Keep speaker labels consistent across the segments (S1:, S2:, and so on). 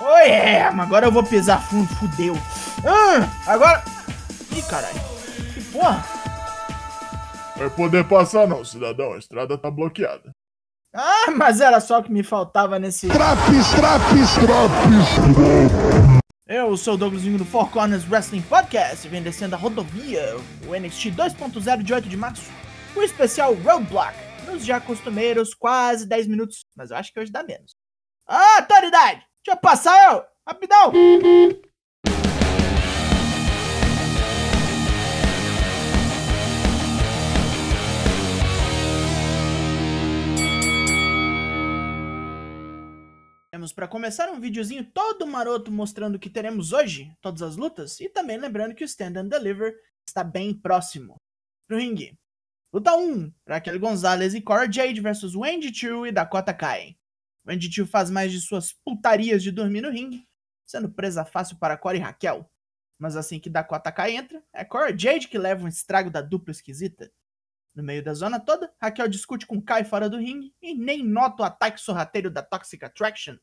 S1: Oi, é, agora eu vou pisar fundo, fudeu. Ah, agora. Ih, caralho. Que porra?
S2: Vai poder passar não, cidadão. A estrada tá bloqueada.
S1: Ah, mas era só o que me faltava nesse.
S3: Traps, traps, traps.
S1: Eu sou o Douglasinho do Four Corners Wrestling Podcast, vem descendo a rodovia, o NXT 2.0 de 8 de março, o especial Roadblock, nos já costumeiros quase 10 minutos, mas eu acho que hoje dá menos. Ah, autoridade! Deixa eu passar, eu! Rapidão! Temos para começar um videozinho todo maroto mostrando o que teremos hoje, todas as lutas, e também lembrando que o Stand and Deliver está bem próximo. Pro ringue. Luta 1, Raquel Gonzalez e Cora Jade versus Wendy Chu e Dakota Kai. Chu faz mais de suas putarias de dormir no ringue, sendo presa fácil para Cora e Raquel. Mas assim que Dakota Kai entra, é Cora Jade que leva um estrago da dupla esquisita. No meio da zona toda, Raquel discute com Kai fora do ringue e nem nota o ataque sorrateiro da Toxic Attraction,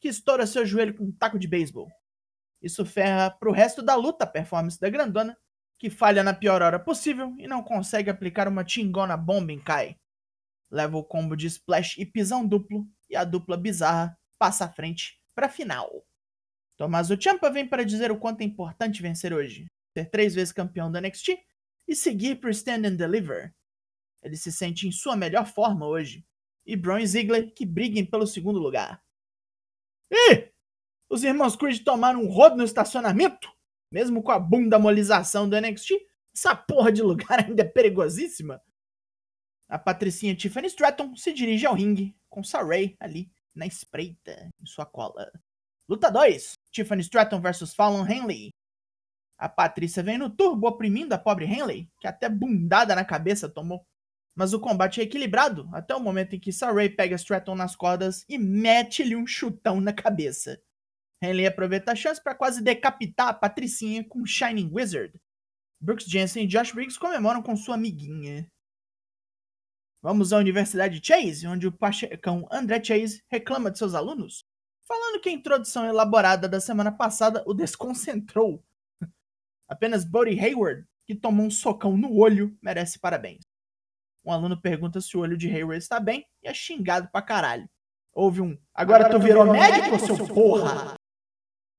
S1: que estoura seu joelho com um taco de beisebol. Isso ferra pro resto da luta a performance da grandona, que falha na pior hora possível e não consegue aplicar uma tingona bomba em Kai. Leva o combo de splash e pisão duplo e a dupla bizarra passa à frente para final. Tommaso Ciampa vem para dizer o quanto é importante vencer hoje, ser três vezes campeão do NXT e seguir pro Stand and Deliver. Ele se sente em sua melhor forma hoje, e Braun e Ziggler que briguem pelo segundo lugar. Ih! Os irmãos Creed tomaram um rodo no estacionamento? Mesmo com a bundamolização do NXT, essa porra de lugar ainda é perigosíssima. A patricinha Tiffany Stratton se dirige ao ringue, com Saray ali na espreita, em sua cola. Luta 2: Tiffany Stratton vs Fallon Henley. A Patrícia vem no turbo oprimindo a pobre Henley, que até bundada na cabeça tomou. Mas o combate é equilibrado, até o momento em que Saray pega Stratton nas cordas e mete-lhe um chutão na cabeça. Henley aproveita a chance para quase decapitar a Patricinha com Shining Wizard. Brooks Jensen e Josh Briggs comemoram com sua amiguinha. Vamos à Universidade Chase, onde o pachecão André Chase reclama de seus alunos, falando que a introdução elaborada da semana passada o desconcentrou. Apenas Buddy Hayward, que tomou um socão no olho, merece parabéns. Um aluno pergunta se o olho de Hayward está bem e é xingado pra caralho. Houve um, agora, agora tu virou médico, seu porra!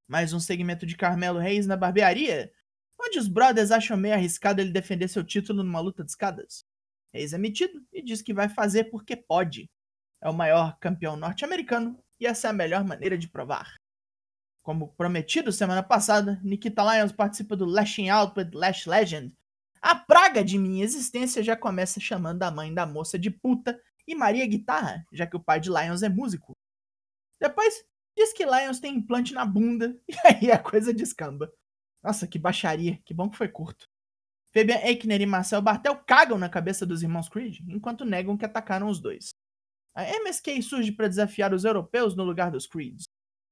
S1: Mais um segmento de Carmelo Reis na barbearia, onde os brothers acham meio arriscado ele defender seu título numa luta de escadas. Reis é metido e diz que vai fazer porque pode. É o maior campeão norte-americano e essa é a melhor maneira de provar. Como prometido semana passada, Nikita Lyons participa do Lashing Out with Lash Legend. A praga de minha existência já começa chamando a mãe da moça de puta e Maria Guitarra, já que o pai de Lyons é músico. Depois, diz que Lyons tem implante na bunda e aí a coisa descamba. Nossa, que baixaria, que bom que foi curto. Fabian Eichner e Marcel Bartel cagam na cabeça dos irmãos Creed, enquanto negam que atacaram os dois. A MSK surge para desafiar os europeus no lugar dos Creeds.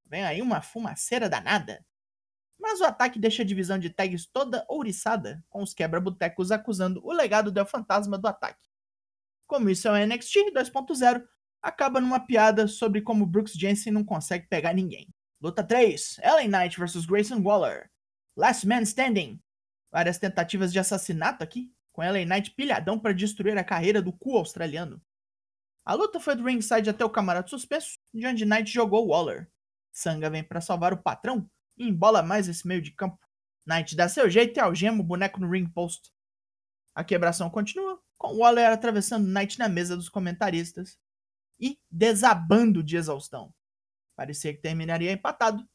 S1: Vem aí uma fumaceira danada. Mas o ataque deixa a divisão de tags toda ouriçada, com os quebra-botecos acusando o legado do fantasma do ataque. Como isso é o NXT 2.0, acaba numa piada sobre como Brooks Jensen não consegue pegar ninguém. Luta 3: Ellen Knight vs Grayson Waller. Last Man Standing. Várias tentativas de assassinato aqui, com Ellen Knight pilhadão para destruir a carreira do cu australiano. A luta foi do ringside até o camarote suspenso, de onde Knight jogou Waller. Sanga vem para salvar o patrão e embola mais esse meio de campo. Knight dá seu jeito e algema o boneco no ring post. A quebração continua, com Waller atravessando Knight na mesa dos comentaristas e desabando de exaustão. Parecia que terminaria empatado,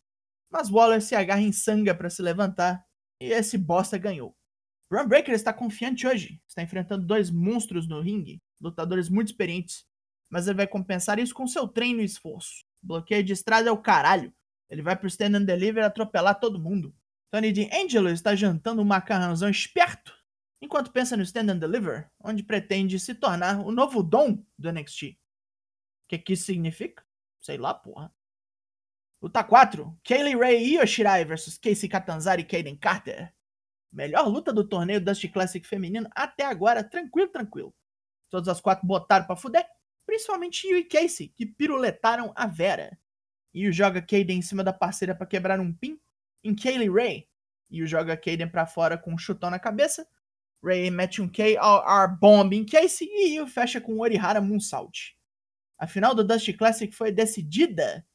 S1: mas Waller se agarra em Sanga para se levantar e esse bosta ganhou. Braun Breaker está confiante hoje, está enfrentando dois monstros no ringue, lutadores muito experientes, mas ele vai compensar isso com seu treino e esforço. Bloqueio de estrada é o caralho. Ele vai pro stand and deliver atropelar todo mundo. Tony D'Angelo está jantando um macarrãozão esperto, enquanto pensa no stand and deliver, onde pretende se tornar o novo dom do NXT. O que que isso significa? Sei lá, porra. Luta 4: Kaylee Ray e Yoshirai vs Casey Catanzari e Kaden Carter. Melhor luta do torneio Dusty Classic feminino até agora, tranquilo, tranquilo. Todas as quatro botaram pra fuder, principalmente Yu e Casey, que piruletaram a Vera. O joga Kaden em cima da parceira para quebrar um pin em Kaylee Ray. O joga Kaden para fora com um chutão na cabeça. Ray mete um KR Bomb em Casey e o fecha com o Orihara Moonsault. A final do Dusty Classic foi decidida.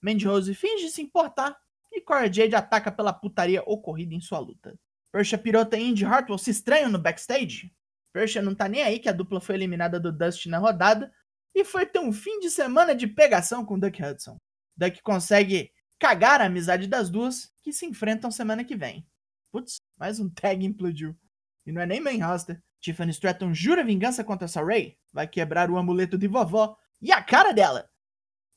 S1: Mandy Rose finge se importar e Cora Jade ataca pela putaria ocorrida em sua luta. Persia Pirota e Indy Hartwell se estranham no backstage. Persia não tá nem aí que a dupla foi eliminada do Dusty na rodada e foi ter um fim de semana de pegação com Duck Hudson. Duck consegue cagar a amizade das duas que se enfrentam semana que vem. Putz, mais um tag implodiu. E não é nem main roster. Tiffany Stratton jura vingança contra essa Ray, vai quebrar o amuleto de vovó e a cara dela.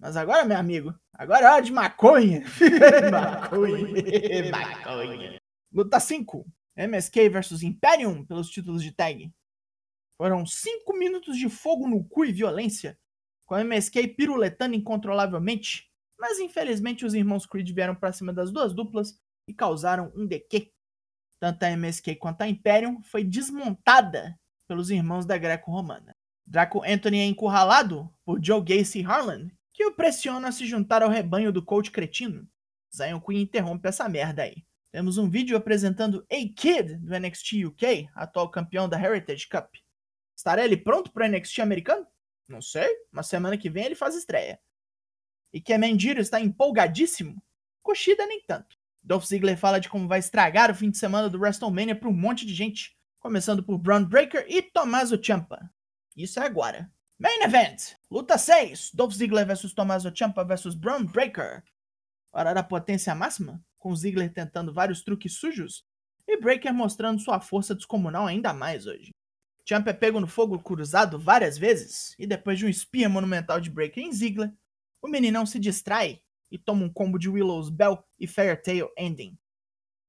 S1: Mas agora, meu amigo, agora é hora de maconha. maconha. maconha. Luta 5. MSK vs Imperium pelos títulos de tag. Foram 5 minutos de fogo no cu e violência, com a MSK piruletando incontrolavelmente, mas infelizmente os irmãos Creed vieram para cima das duas duplas e causaram um DQ. Tanto a MSK quanto a Imperium foi desmontada pelos irmãos da Greco-Romana. Draco Anthony é encurralado por Joe Gacy Harlan, que o pressionam a se juntar ao rebanho do coach cretino. Zion Queen interrompe essa merda aí. Temos um vídeo apresentando A-Kid do NXT UK, atual campeão da Heritage Cup. Estará ele pronto para o NXT americano? Não sei, mas semana que vem ele faz estreia. E que Mendiru está empolgadíssimo? Kushida nem tanto. Dolph Ziggler fala de como vai estragar o fim de semana do WrestleMania para um monte de gente, começando por Braun Breaker e Tommaso Ciampa. Isso é agora. Main Event, luta 6, Dolph Ziggler vs Tommaso Ciampa vs Braun Breaker. Hora da potência máxima? com Ziggler tentando vários truques sujos e Breaker mostrando sua força descomunal ainda mais hoje. Champ é pego no fogo cruzado várias vezes e depois de um espia monumental de Breaker em Ziggler, o meninão se distrai e toma um combo de Willow's Bell e Fairtail Ending.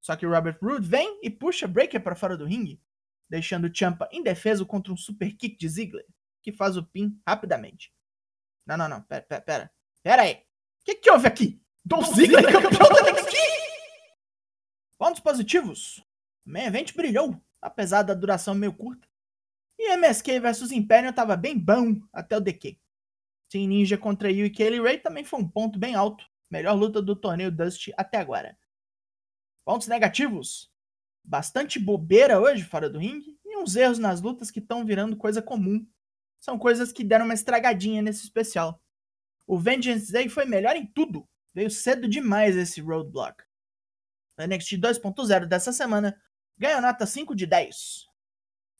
S1: Só que Robert Roode vem e puxa Breaker para fora do ringue, deixando Champa indefeso contra um super kick de Ziggler, que faz o pin rapidamente. Não, não, não, pera, pera, pera, pera aí. O que, que houve aqui? Dolph Ziggler campeão da NXT? Pontos positivos. O main event brilhou, apesar da duração meio curta. E MSK vs Imperium estava bem bom até o DQ. Team Ninja contra Yu e Kaylee Ray também foi um ponto bem alto. Melhor luta do torneio Dust até agora. Pontos negativos. Bastante bobeira hoje fora do ringue e uns erros nas lutas que estão virando coisa comum. São coisas que deram uma estragadinha nesse especial. O Vengeance Day foi melhor em tudo. Veio cedo demais esse roadblock. O NXT 2.0 dessa semana ganhou nota 5 de 10.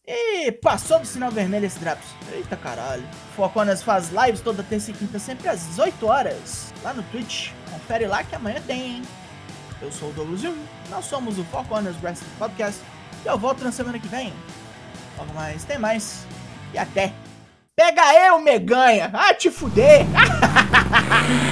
S1: E passou do sinal vermelho esse Drops. Eita caralho. Foconas faz lives toda terça e quinta, sempre às 18 horas, lá no Twitch. Confere lá que amanhã tem, hein? Eu sou o Douglas Jung, nós somos o Foconas Wrestling Podcast e eu volto na semana que vem. Logo mais, tem mais. E até. Pega eu, Meganha! Ah, te fuder!